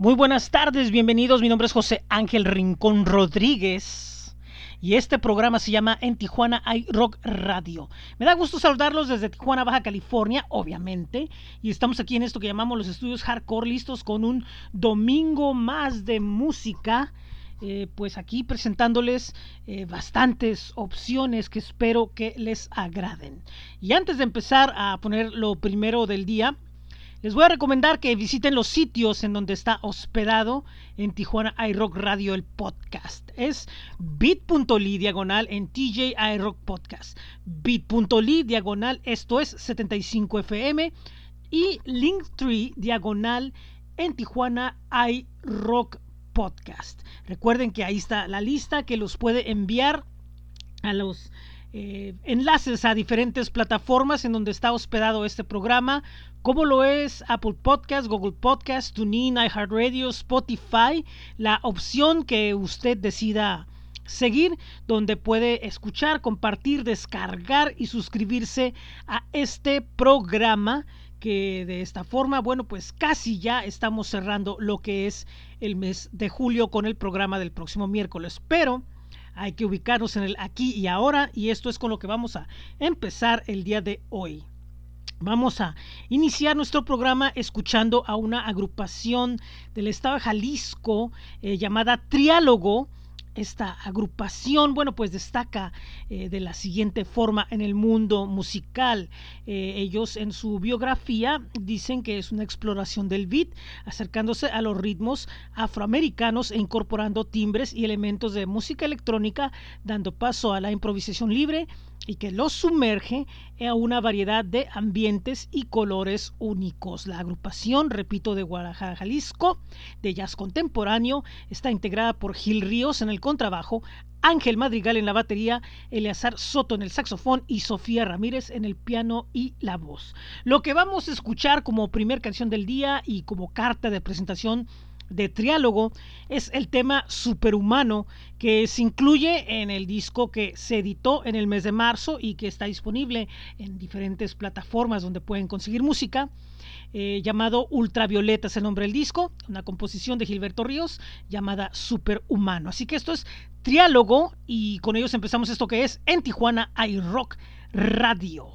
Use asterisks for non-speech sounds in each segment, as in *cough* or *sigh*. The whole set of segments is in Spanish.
Muy buenas tardes, bienvenidos. Mi nombre es José Ángel Rincón Rodríguez y este programa se llama En Tijuana hay Rock Radio. Me da gusto saludarlos desde Tijuana, Baja California, obviamente, y estamos aquí en esto que llamamos los estudios hardcore listos con un domingo más de música. Eh, pues aquí presentándoles eh, bastantes opciones que espero que les agraden. Y antes de empezar a poner lo primero del día, les voy a recomendar que visiten los sitios en donde está hospedado en Tijuana iRock Radio el podcast. Es bit.ly diagonal en TJ iRock Podcast. bit.ly diagonal, esto es 75FM. Y Linktree diagonal en Tijuana iRock Podcast. Recuerden que ahí está la lista que los puede enviar a los eh, enlaces a diferentes plataformas en donde está hospedado este programa, como lo es Apple Podcast, Google Podcast, TuneIn, iHeartRadio, Spotify, la opción que usted decida seguir, donde puede escuchar, compartir, descargar y suscribirse a este programa que de esta forma, bueno, pues casi ya estamos cerrando lo que es el mes de julio con el programa del próximo miércoles, pero hay que ubicarnos en el aquí y ahora y esto es con lo que vamos a empezar el día de hoy. Vamos a iniciar nuestro programa escuchando a una agrupación del estado de Jalisco eh, llamada Triálogo esta agrupación, bueno, pues destaca eh, de la siguiente forma en el mundo musical. Eh, ellos en su biografía dicen que es una exploración del beat, acercándose a los ritmos afroamericanos e incorporando timbres y elementos de música electrónica, dando paso a la improvisación libre y que los sumerge a una variedad de ambientes y colores únicos. La agrupación, repito, de Guadalajara, Jalisco, de jazz contemporáneo, está integrada por Gil Ríos en el contrabajo, Ángel Madrigal en la batería, Eleazar Soto en el saxofón y Sofía Ramírez en el piano y la voz. Lo que vamos a escuchar como primer canción del día y como carta de presentación de Triálogo es el tema Superhumano que se incluye en el disco que se editó en el mes de marzo y que está disponible en diferentes plataformas donde pueden conseguir música. Eh, llamado Ultravioleta es el nombre del disco, una composición de Gilberto Ríos llamada Superhumano. Así que esto es Triálogo y con ellos empezamos esto que es En Tijuana hay Rock Radio.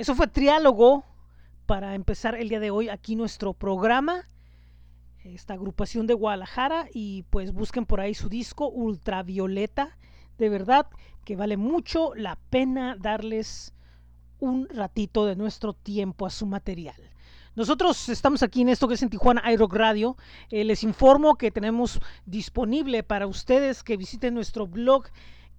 Eso fue Triálogo para empezar el día de hoy aquí nuestro programa. Esta agrupación de Guadalajara y pues busquen por ahí su disco Ultravioleta. De verdad que vale mucho la pena darles un ratito de nuestro tiempo a su material. Nosotros estamos aquí en esto que es en Tijuana iRock Radio. Eh, les informo que tenemos disponible para ustedes que visiten nuestro blog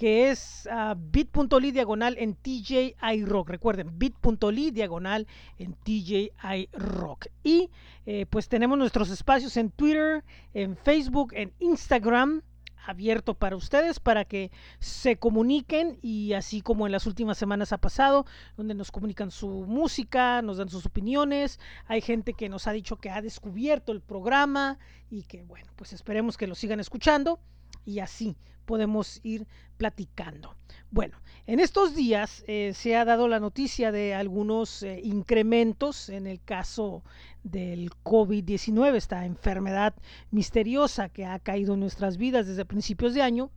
que es uh, bit.ly diagonal en TJI Rock. Recuerden, bit.ly diagonal en TJI Rock. Y eh, pues tenemos nuestros espacios en Twitter, en Facebook, en Instagram abierto para ustedes para que se comuniquen y así como en las últimas semanas ha pasado, donde nos comunican su música, nos dan sus opiniones, hay gente que nos ha dicho que ha descubierto el programa y que bueno, pues esperemos que lo sigan escuchando y así podemos ir platicando. Bueno, en estos días eh, se ha dado la noticia de algunos eh, incrementos en el caso del COVID-19, esta enfermedad misteriosa que ha caído en nuestras vidas desde principios de año.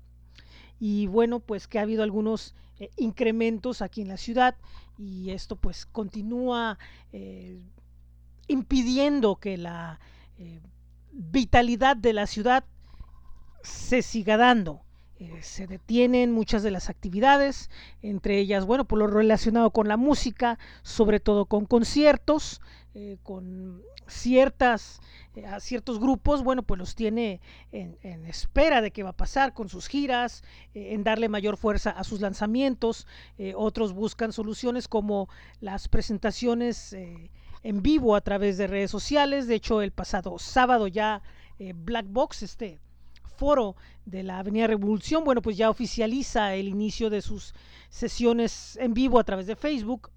Y bueno, pues que ha habido algunos eh, incrementos aquí en la ciudad y esto pues continúa impidiendo que la vitalidad de la ciudad se siga dando. Eh, se detienen muchas de las actividades, entre ellas, bueno, por lo relacionado con la música, sobre todo con conciertos, eh, con ciertas, eh, a ciertos grupos, bueno, pues los tiene en, espera de qué va a pasar con sus giras, en darle mayor fuerza a sus lanzamientos, otros buscan soluciones como las presentaciones en vivo a través de redes sociales, de hecho el pasado sábado ya Black Box, este foro de la Avenida Revolución, bueno, pues ya oficializa el inicio de sus sesiones en vivo a través de Facebook.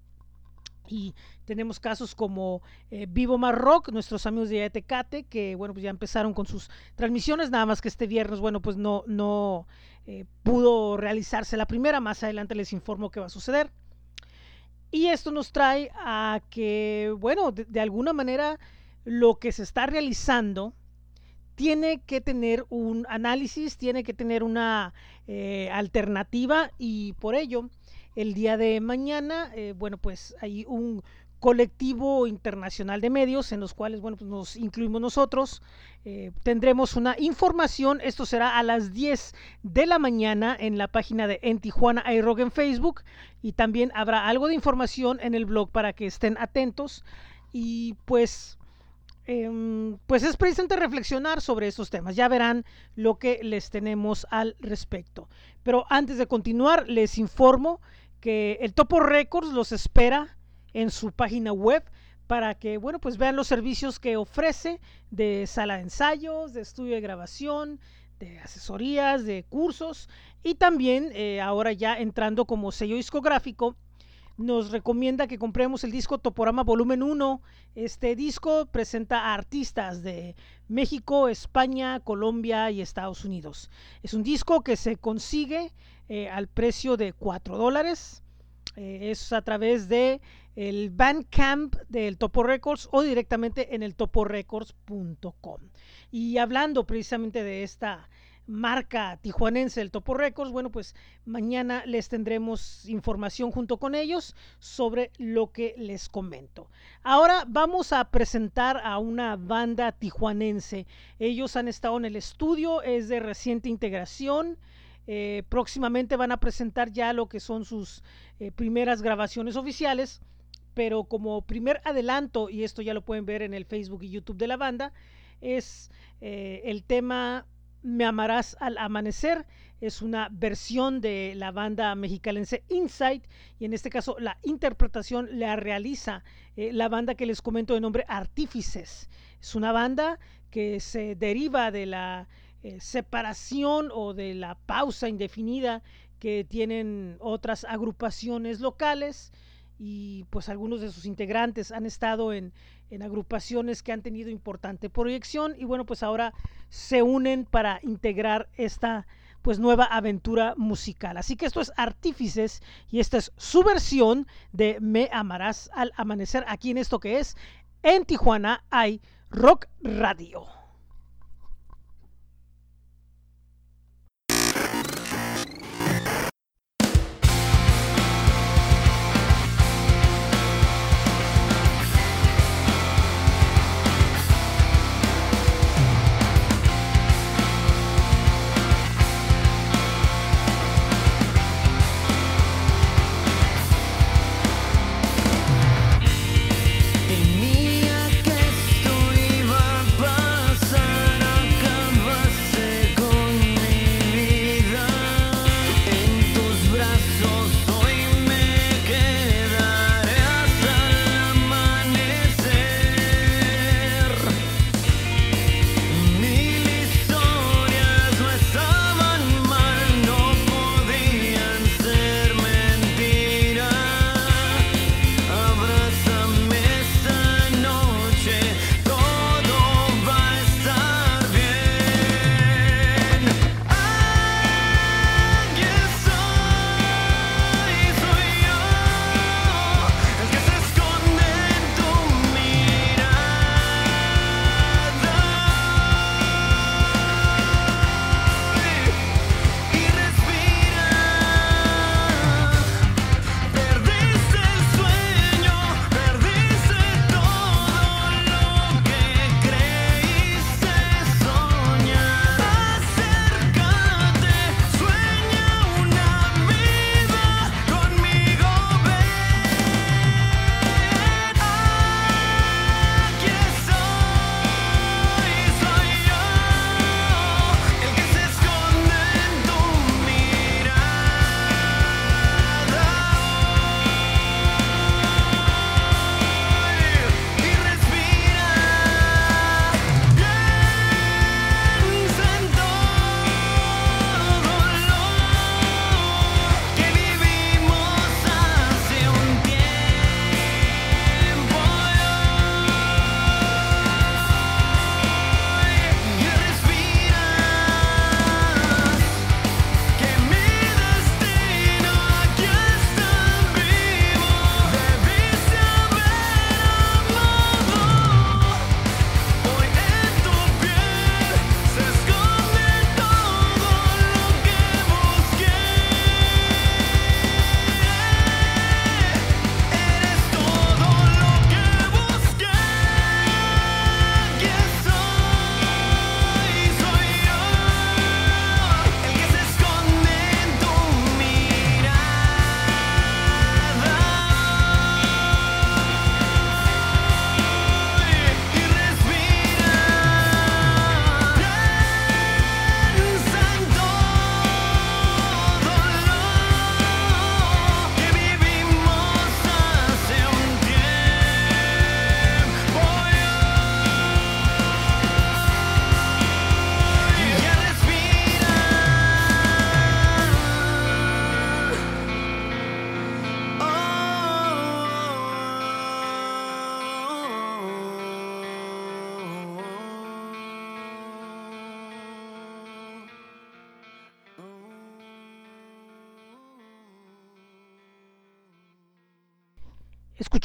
Y tenemos casos como eh, Vivo Más Rock, nuestros amigos de Tecate, que bueno, pues ya empezaron con sus transmisiones, nada más que este viernes, bueno, pues no, no eh, pudo realizarse la primera, más adelante les informo qué va a suceder. Y esto nos trae a que, bueno, de alguna manera lo que se está realizando tiene que tener un análisis, tiene que tener una eh, alternativa y por ello el día de mañana, eh, bueno, pues hay un colectivo internacional de medios en los cuales, bueno, pues nos incluimos nosotros. Eh, tendremos una información, esto será a las 10 de la mañana en la página de En Tijuana iRock en Facebook y también habrá algo de información en el blog para que estén atentos y pues Em, pues es precisamente reflexionar sobre esos temas. Ya verán lo que les tenemos al respecto. Pero antes de continuar, les informo que el Topo Records los espera en su página web para que, bueno, pues vean los servicios que ofrece de sala de ensayos, de estudio de grabación, de asesorías, de cursos y también eh, ahora ya entrando como sello discográfico nos recomienda que compremos el disco Toporama Volumen 1. Este disco presenta a artistas de México, España, Colombia y Estados Unidos. Es un disco que se consigue eh, al precio de 4 dólares. Eh, es a través de el Bandcamp del Topo Records o directamente en el toporecords.com. Y hablando precisamente de esta marca tijuanense del Topo Records, bueno, pues mañana les tendremos información junto con ellos sobre lo que les comento. Ahora vamos a presentar a una banda tijuanense. Ellos han estado en el estudio, es de reciente integración. Eh, próximamente van a presentar ya lo que son sus eh, primeras grabaciones oficiales, pero como primer adelanto, y esto ya lo pueden ver en el Facebook y YouTube de la banda, es eh, el tema Me amarás al amanecer. Es una versión de la banda mexicalense Insight y en este caso la interpretación la realiza la banda que les comento de nombre Artífices. Es una banda que se deriva de la eh, separación o de la pausa indefinida que tienen otras agrupaciones locales y pues algunos de sus integrantes han estado en, en, agrupaciones que han tenido importante proyección y bueno pues ahora se unen para integrar esta pues nueva aventura musical. Así que esto es Artífices y esta es su versión de Me amarás al amanecer aquí en esto que es en Tijuana hay Rock Radio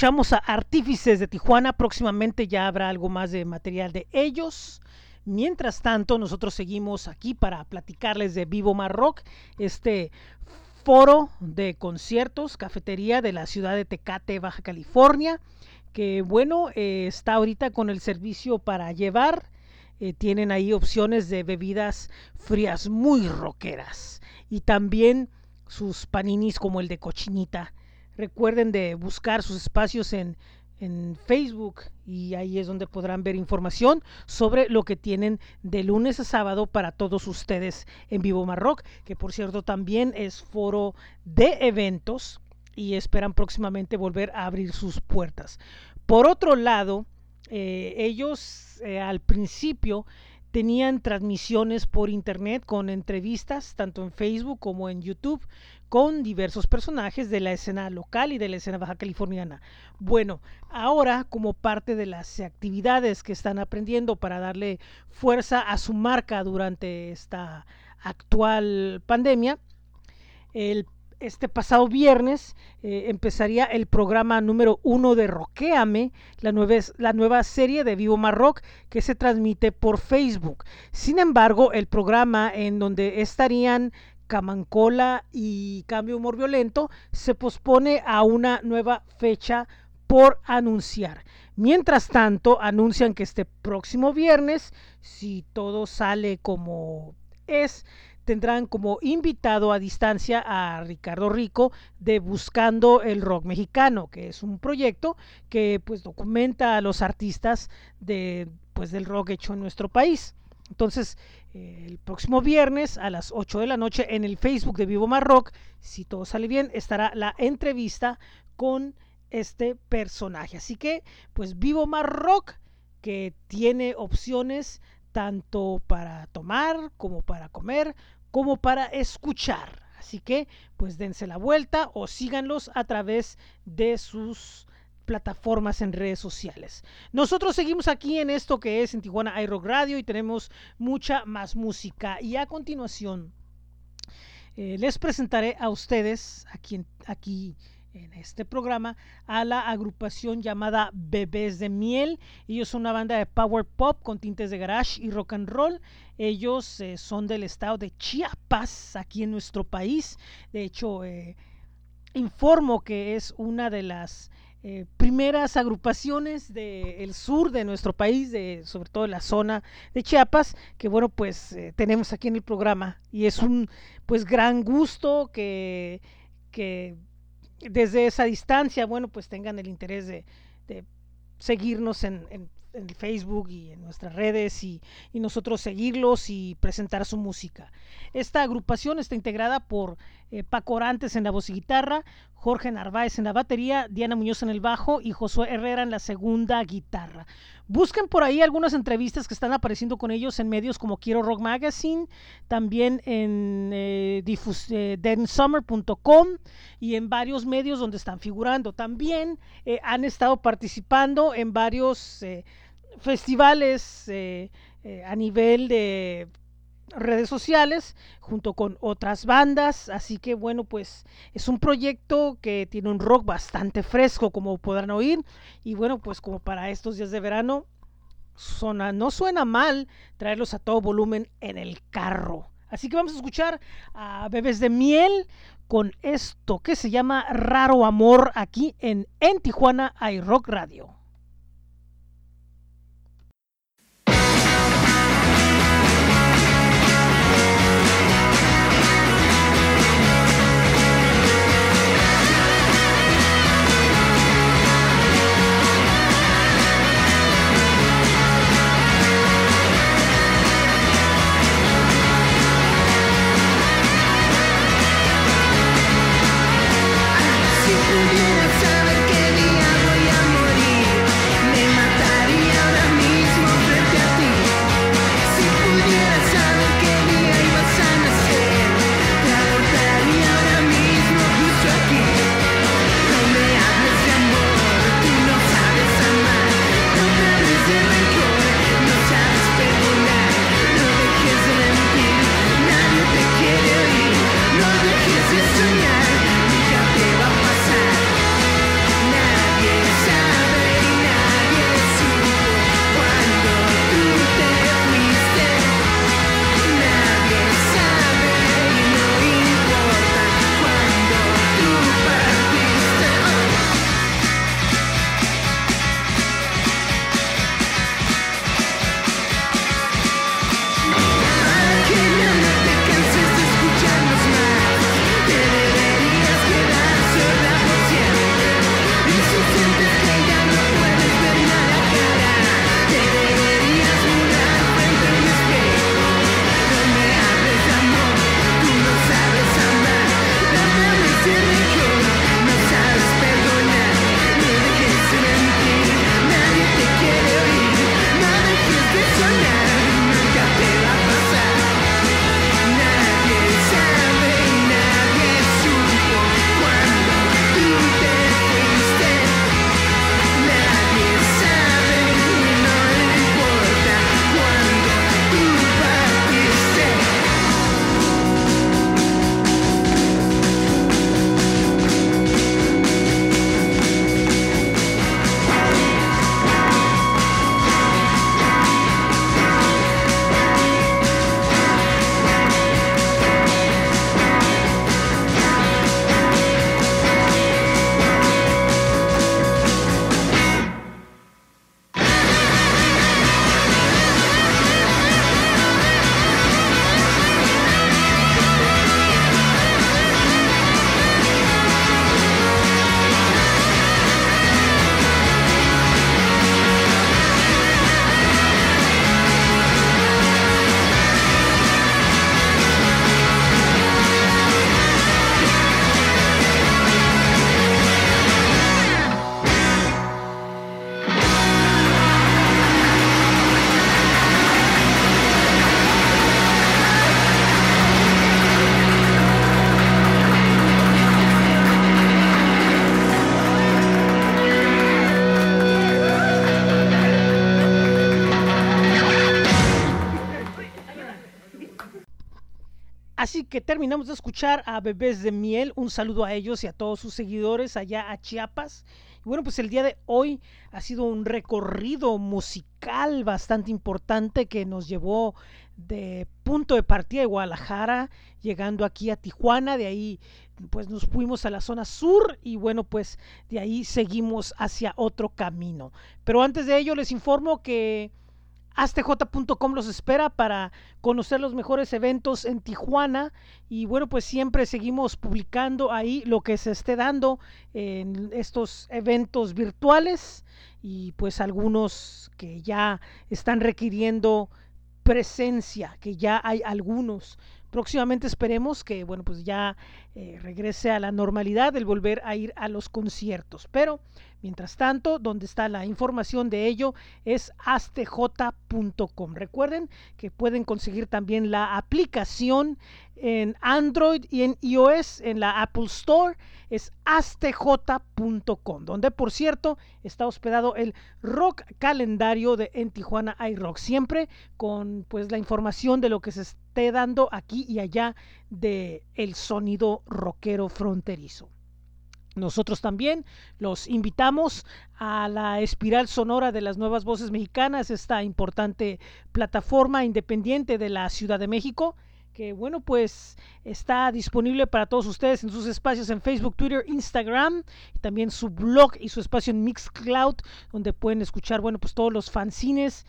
Escuchamos a Artífices de Tijuana, próximamente ya habrá algo más de material de ellos. Mientras tanto, nosotros seguimos aquí para platicarles de Vivo Marrock, este foro de conciertos, cafetería de la ciudad de Tecate, Baja California, que bueno, eh, está ahorita con el servicio para llevar. Eh, tienen ahí opciones de bebidas frías muy roqueras y también sus paninis como el de cochinita Recuerden de buscar sus espacios en, en Facebook y ahí es donde podrán ver información sobre lo que tienen de lunes a sábado para todos ustedes en Vivo Marroc, que por cierto también es foro de eventos y esperan próximamente volver a abrir sus puertas. Por otro lado, eh, ellos eh, al principio tenían transmisiones por internet con entrevistas tanto en Facebook como en YouTube con diversos personajes de la escena local y de la escena baja californiana. Bueno, ahora como parte de las actividades que están aprendiendo para darle fuerza a su marca durante esta actual pandemia, el este pasado viernes eh, empezaría el programa número uno de Roqueame, la nueva, la nueva serie de Vivo Marroc que se transmite por Facebook. Sin embargo, el programa en donde estarían Camancola y Cambio Humor Violento se pospone a una nueva fecha por anunciar. Mientras tanto, anuncian que este próximo viernes, si todo sale como es, tendrán como invitado a distancia a Ricardo Rico de Buscando el Rock Mexicano, que es un proyecto que pues documenta a los artistas de pues del rock hecho en nuestro país. Entonces, eh, el próximo viernes a las 8 de la noche en el Facebook de Vivo Mar Rock, si todo sale bien, estará la entrevista con este personaje. Así que, pues Vivo Mar Rock, que tiene opciones tanto para tomar como para comer, como para escuchar. Así que pues dense la vuelta o síganlos a través de sus plataformas en redes sociales. Nosotros seguimos aquí en esto que es en Tijuana iRock Radio y tenemos mucha más música. Y a continuación eh, les presentaré a ustedes aquí, aquí en este programa a la agrupación llamada Bebés de Miel. Ellos son una banda de power pop con tintes de garage y rock and roll. Ellos eh, son del estado de Chiapas, aquí en nuestro país. De hecho, eh, informo que es una de las eh, primeras agrupaciones del sur de nuestro país, de, sobre todo la zona de Chiapas, que bueno, pues tenemos aquí en el programa. Y es un pues gran gusto que, que desde esa distancia, bueno, pues tengan el interés de, seguirnos en, Facebook y en nuestras redes y, y, nosotros seguirlos y presentar su música. Esta agrupación está integrada por eh, Paco Orantes en la voz y guitarra, Jorge Narváez en la batería, Diana Muñoz en el bajo y Josué Herrera en la segunda guitarra. Busquen por ahí algunas entrevistas que están apareciendo con ellos en medios como Quiero Rock Magazine, también en eh, eh densummer.com y en varios medios donde están figurando. También eh, han estado participando en varios festivales a nivel de redes sociales junto con otras bandas así que bueno pues es un proyecto que tiene un rock bastante fresco como podrán oír y bueno pues como para estos días de verano no suena mal traerlos a todo volumen en el carro. Así que vamos a escuchar a Bebés de Miel con esto que se llama Raro Amor aquí en, en Tijuana iRock Radio que terminamos de escuchar a Bebés de Miel. Un saludo a ellos y a todos sus seguidores allá a Chiapas. Y bueno, pues el día de hoy ha sido un recorrido musical bastante importante que nos llevó de punto de partida de Guadalajara, llegando aquí a Tijuana, de ahí pues nos fuimos a la zona sur y bueno, pues de ahí seguimos hacia otro camino. Pero antes de ello les informo que astj.com los espera para conocer los mejores eventos en Tijuana. Y bueno pues siempre seguimos publicando ahí lo que se esté dando en estos eventos virtuales y pues algunos que ya están requiriendo presencia que ya hay algunos. Próximamente esperemos que bueno pues ya eh, regrese a la normalidad el volver a ir a los conciertos. Pero Mientras tanto, donde está la información de ello es astj.com. Recuerden que pueden conseguir también la aplicación en Android y en iOS en la Apple Store. Es astj.com, donde por cierto está hospedado el rock calendario de en Tijuana iRock. Siempre con pues la información de lo que se esté dando aquí y allá de el sonido rockero fronterizo. Nosotros también. Los invitamos a la espiral sonora de las nuevas voces mexicanas, esta importante plataforma independiente de la Ciudad de México, que bueno, pues está disponible para todos ustedes en sus espacios en Facebook, Twitter, Instagram, y también su blog y su espacio en Mixcloud, donde pueden escuchar, bueno, pues todos los fanzines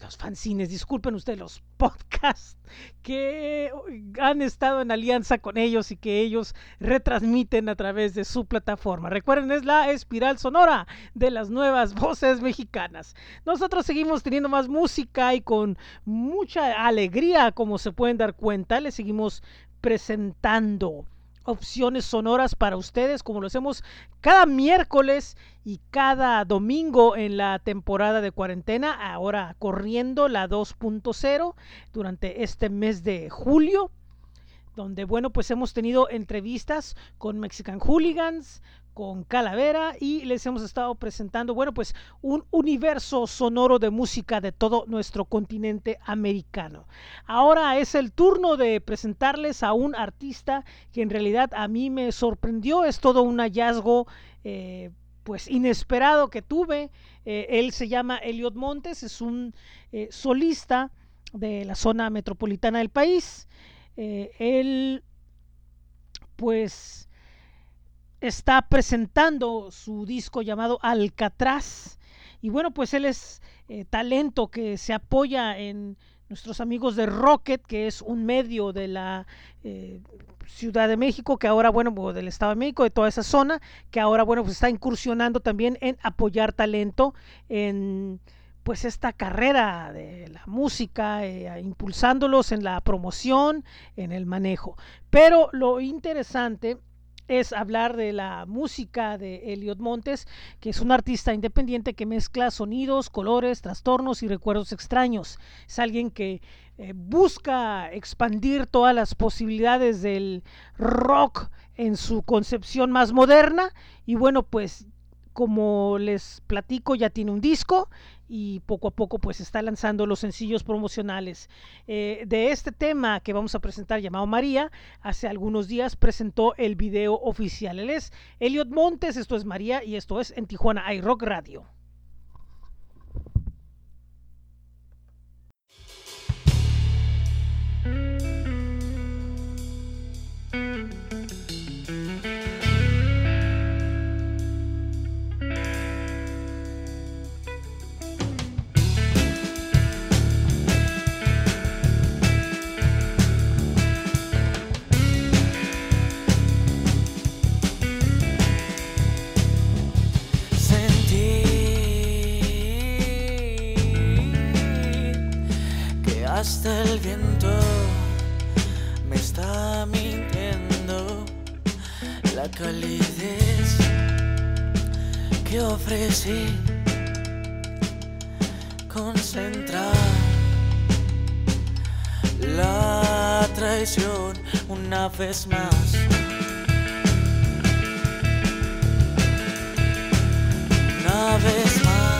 los fanzines, disculpen ustedes, los podcasts que han estado en alianza con ellos y que ellos retransmiten a través de su plataforma. Recuerden, es la espiral sonora de las nuevas *laughs* voces mexicanas. Nosotros seguimos teniendo más música y con mucha alegría, como se pueden dar cuenta, les seguimos presentando opciones sonoras para ustedes, como lo hacemos cada miércoles y cada domingo en la temporada de cuarentena, ahora corriendo la 2.0 durante este mes de julio donde bueno pues hemos tenido entrevistas con Mexican Hooligans, con Calavera y les hemos estado presentando, bueno, pues un universo sonoro de música de todo nuestro continente americano. Ahora es el turno de presentarles a un artista que en realidad a mí me sorprendió, es todo un hallazgo. Eh, pues inesperado que tuve. Eh, él se llama Eliot Montes, es un eh, solista de la zona metropolitana del país. Él pues está presentando su disco llamado Alcatraz. Y bueno, pues él es eh, talento que se apoya en nuestros amigos de Rocket, que es un medio de la eh, Ciudad de México, que ahora, bueno, del Estado de México, de toda esa zona, que ahora, bueno, pues está incursionando también en apoyar talento en pues esta carrera de la música, eh, impulsándolos en la promoción, en el manejo. Pero lo interesante es hablar de la música de Elliot Montes, que es un artista independiente que mezcla sonidos, colores, trastornos y recuerdos extraños. Es alguien que eh, busca expandir todas las posibilidades del rock en su concepción más moderna y bueno, pues como les platico, ya tiene un disco y poco a poco pues está lanzando los sencillos promocionales. Eh, de este tema que vamos a presentar llamado María, hace algunos días presentó el video oficial. Él es Elliot Montes, esto es María y esto es en Tijuana iRock Radio. Hasta el viento me está mintiendo la calidez que ofrecí concentrar la traición una vez más. Una vez más.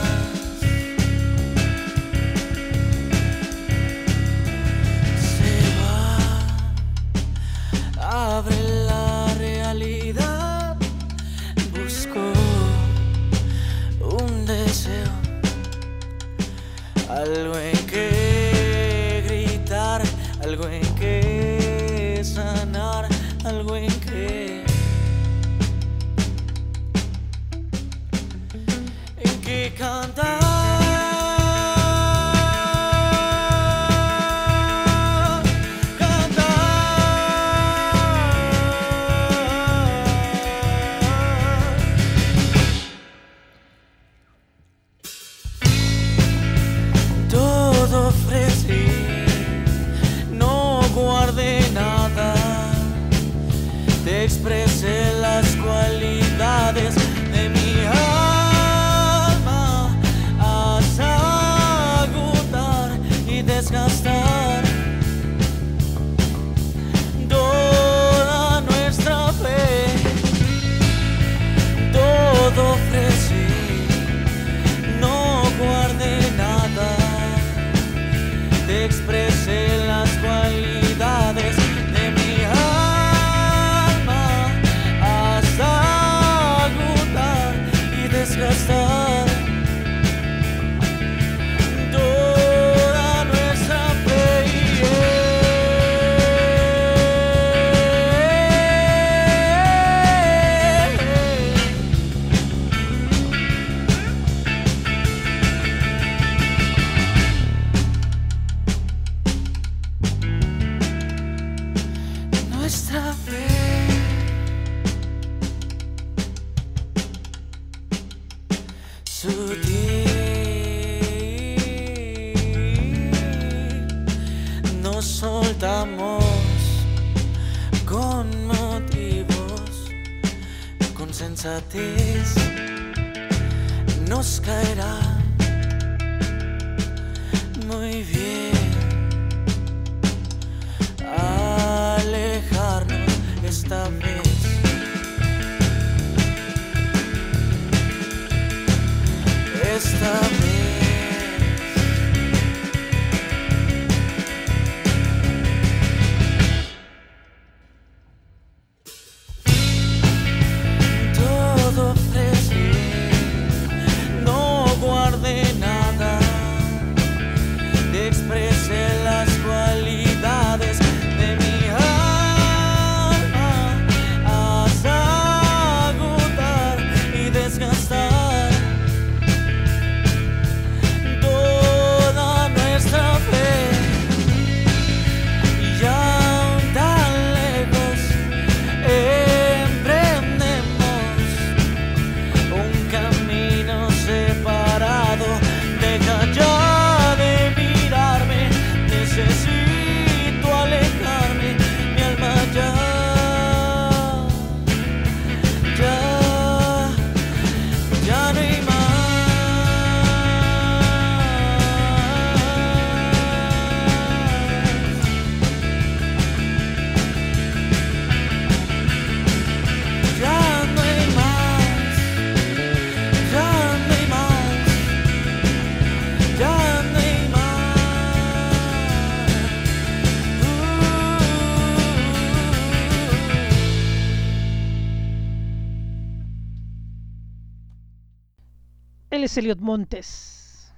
Eliot Montes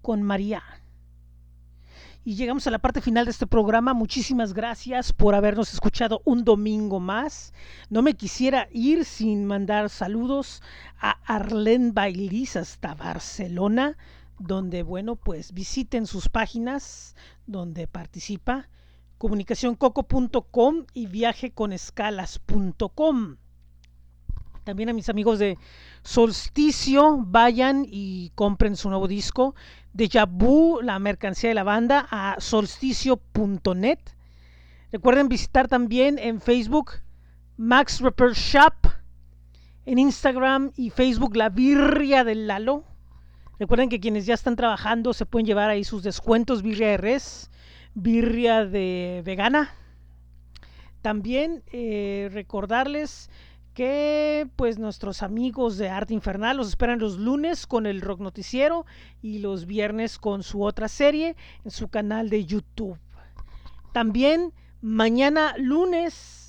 con María. Y llegamos a la parte final de este programa. Muchísimas gracias por habernos escuchado un domingo más. No me quisiera ir sin mandar saludos a Arlene Bailis hasta Barcelona, donde, bueno, pues visiten sus páginas donde participa, comunicacioncoco.com y viajeconescalas.com. También a mis amigos de Solsticio, vayan y compren su nuevo disco. De Vu, la mercancía de la banda, a solsticio.net. Recuerden visitar también en Facebook Max Repair Shop, en Instagram y Facebook La Birria del Lalo. Recuerden que quienes ya están trabajando se pueden llevar ahí sus descuentos birria de res, birria de vegana. También eh, recordarles que pues nuestros amigos de Arte Infernal los esperan los lunes con el Rock Noticiero y los viernes con su otra serie en su canal de YouTube. También mañana lunes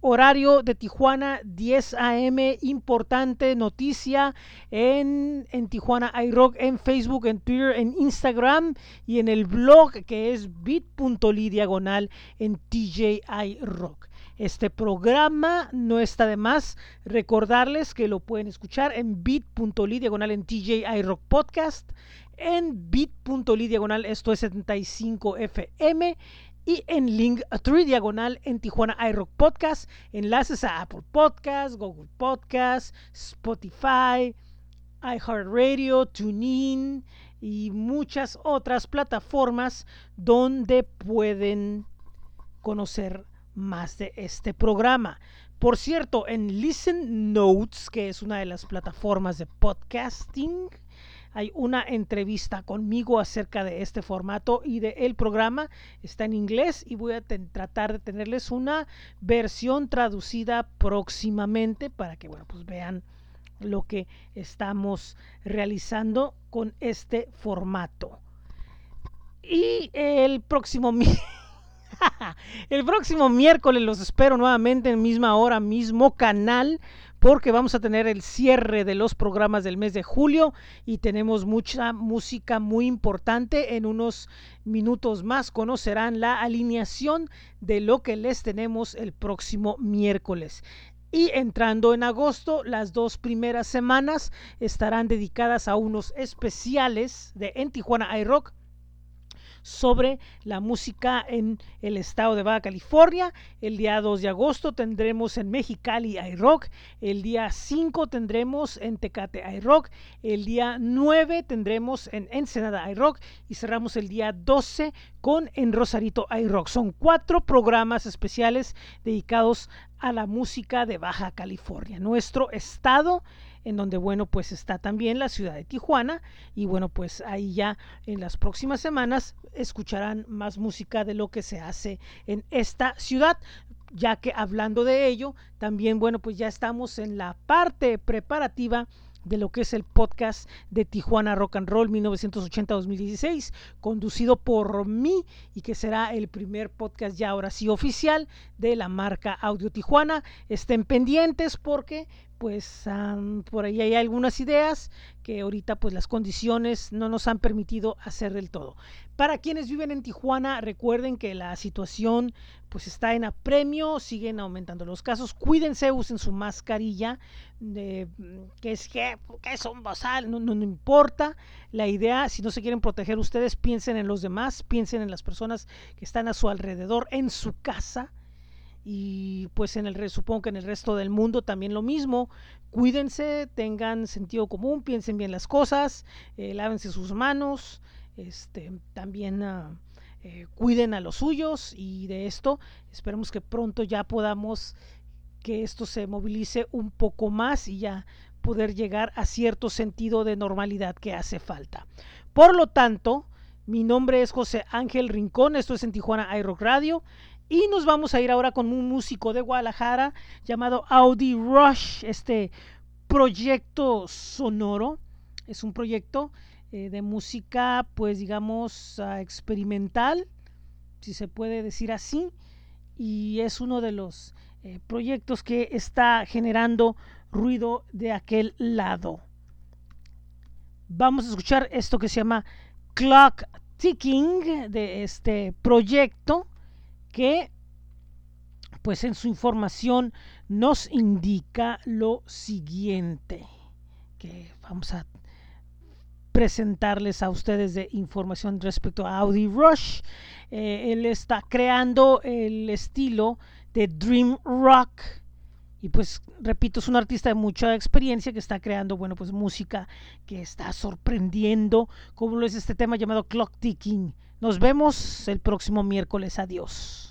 horario de Tijuana, 10 a.m. Importante noticia en, en Tijuana iRock, en Facebook, en Twitter, en Instagram y en el blog que es bit.ly diagonal en TJ iRock. Este programa no está de más recordarles que lo pueden escuchar en bit.ly diagonal en TJ iRock Podcast, en bit.ly diagonal esto es 75 FM y en Linktree diagonal en Tijuana iRock Podcast, enlaces a Apple Podcast, Google Podcast, Spotify, iHeartRadio, TuneIn y muchas otras plataformas donde pueden conocer más de este programa. Por cierto, en Listen Notes, que es una de las plataformas de podcasting, hay una entrevista conmigo acerca de este formato y de el programa. Está en inglés y voy a tratar de tenerles una versión traducida próximamente para que bueno, pues vean lo que estamos realizando con este formato. Y el próximo *laughs* *laughs* el próximo miércoles los espero nuevamente en misma hora, mismo canal, porque vamos a tener el cierre de los programas del mes de julio y tenemos mucha música muy importante. En unos minutos más conocerán la alineación de lo que les tenemos el próximo miércoles. Y entrando en agosto, las dos primeras semanas estarán dedicadas a unos especiales de En Tijuana iRock sobre la música en el estado de Baja California. El día 2 de agosto tendremos en Mexicali iRock. El día 5 tendremos en Tecate iRock. El día 9 tendremos en Ensenada iRock. Y cerramos el día 12 con en Rosarito iRock. Son cuatro programas especiales dedicados a la música de Baja California. Nuestro estado en donde bueno pues está también la ciudad de Tijuana y bueno pues ahí ya en las próximas semanas escucharán más música de lo que se hace en esta ciudad ya que hablando de ello también bueno pues ya estamos en la parte preparativa de lo que es el podcast de Tijuana Rock and Roll 1980-2016, conducido por mí y que será el primer podcast ya ahora sí oficial de la marca Audio Tijuana. Estén pendientes porque pues um, por ahí hay algunas ideas que ahorita pues las condiciones no nos han permitido hacer del todo. Para quienes viven en Tijuana, recuerden que la situación pues está en apremio, siguen aumentando los casos. Cuídense, usen su mascarilla, de, que es que, que es un bozal, no, no, no importa. La idea, si no se quieren proteger ustedes, piensen en los demás, piensen en las personas que están a su alrededor, en su casa y pues en el supongo que en el resto del mundo también lo mismo. Cuídense, tengan sentido común, piensen bien las cosas, eh, lávense sus manos, este, también uh, eh, cuiden a los suyos y de esto esperemos que pronto ya podamos que esto se movilice un poco más y ya poder llegar a cierto sentido de normalidad que hace falta. Por lo tanto, mi nombre es José Ángel Rincón, esto es en Tijuana iRock Radio y nos vamos a ir ahora con un músico de Guadalajara llamado Audi Rush, este proyecto sonoro. Es un proyecto eh, de música, pues digamos, uh, experimental, si se puede decir así. Y es uno de los eh, proyectos que está generando ruido de aquel lado. Vamos a escuchar esto que se llama Clock Ticking de este proyecto que pues en su información nos indica lo siguiente que vamos a presentarles a ustedes de información respecto a Audi Rush. Eh, él está creando el estilo de Dream Rock. Y pues, repito, es un artista de mucha experiencia que está creando, bueno, pues música que está sorprendiendo, como lo es este tema llamado Clock Ticking. Nos vemos el próximo miércoles. Adiós.